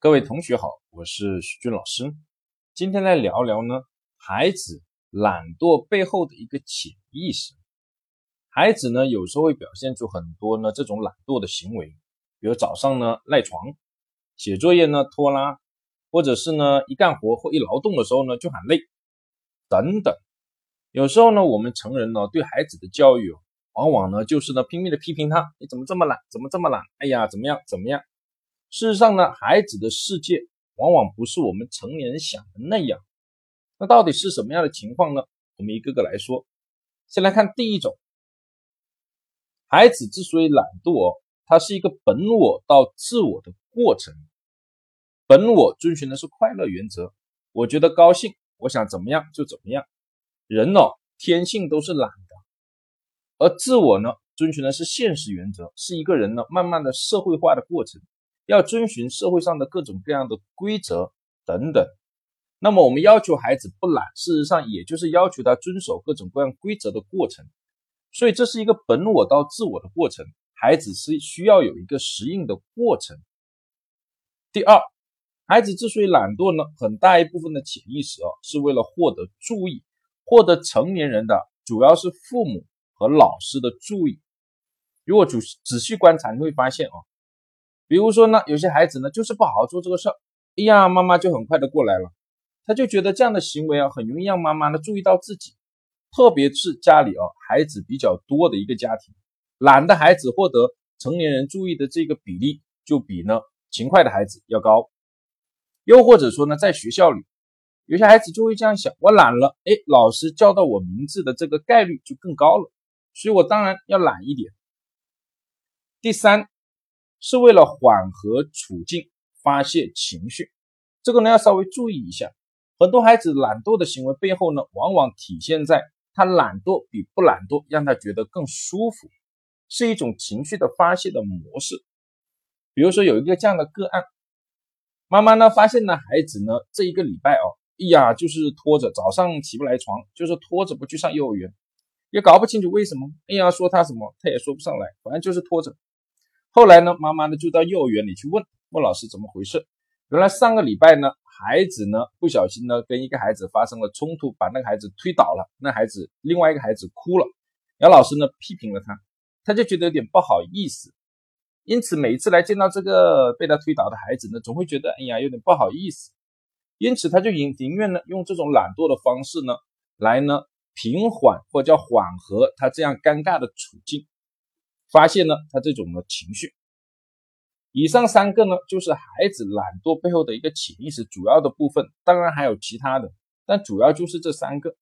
各位同学好，我是徐军老师。今天来聊聊呢，孩子懒惰背后的一个潜意识。孩子呢，有时候会表现出很多呢这种懒惰的行为，比如早上呢赖床，写作业呢拖拉，或者是呢一干活或一劳动的时候呢就喊累，等等。有时候呢，我们成人呢对孩子的教育，往往呢就是呢拼命的批评他，你怎么这么懒？怎么这么懒？哎呀，怎么样？怎么样？事实上呢，孩子的世界往往不是我们成年人想的那样。那到底是什么样的情况呢？我们一个个来说。先来看第一种，孩子之所以懒惰，它是一个本我到自我的过程。本我遵循的是快乐原则，我觉得高兴，我想怎么样就怎么样。人哦，天性都是懒的，而自我呢，遵循的是现实原则，是一个人呢慢慢的社会化的过程。要遵循社会上的各种各样的规则等等，那么我们要求孩子不懒，事实上也就是要求他遵守各种各样规则的过程。所以这是一个本我到自我的过程，孩子是需要有一个适应的过程。第二，孩子之所以懒惰呢，很大一部分的潜意识啊，是为了获得注意，获得成年人的，主要是父母和老师的注意。如果仔仔细观察，你会发现啊。比如说呢，有些孩子呢就是不好好做这个事儿，哎呀，妈妈就很快的过来了，他就觉得这样的行为啊，很容易让妈妈呢注意到自己，特别是家里啊孩子比较多的一个家庭，懒的孩子获得成年人注意的这个比例就比呢勤快的孩子要高。又或者说呢，在学校里，有些孩子就会这样想：我懒了，哎，老师叫到我名字的这个概率就更高了，所以我当然要懒一点。第三。是为了缓和处境、发泄情绪，这个呢要稍微注意一下。很多孩子懒惰的行为背后呢，往往体现在他懒惰比不懒惰让他觉得更舒服，是一种情绪的发泄的模式。比如说有一个这样的个案，妈妈呢发现呢孩子呢这一个礼拜哦，哎呀就是拖着早上起不来床，就是拖着不去上幼儿园，也搞不清楚为什么。哎呀说他什么他也说不上来，反正就是拖着。后来呢，妈妈呢就到幼儿园里去问问老师怎么回事。原来上个礼拜呢，孩子呢不小心呢跟一个孩子发生了冲突，把那个孩子推倒了。那孩子另外一个孩子哭了，然后老师呢批评了他，他就觉得有点不好意思。因此每次来见到这个被他推倒的孩子呢，总会觉得哎呀有点不好意思。因此他就宁宁愿呢用这种懒惰的方式呢来呢平缓或叫缓和他这样尴尬的处境。发现呢，他这种的情绪，以上三个呢，就是孩子懒惰背后的一个潜意识主要的部分，当然还有其他的，但主要就是这三个。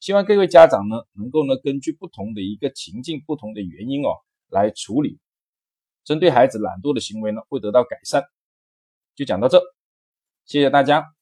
希望各位家长呢，能够呢，根据不同的一个情境、不同的原因哦，来处理，针对孩子懒惰的行为呢，会得到改善。就讲到这，谢谢大家。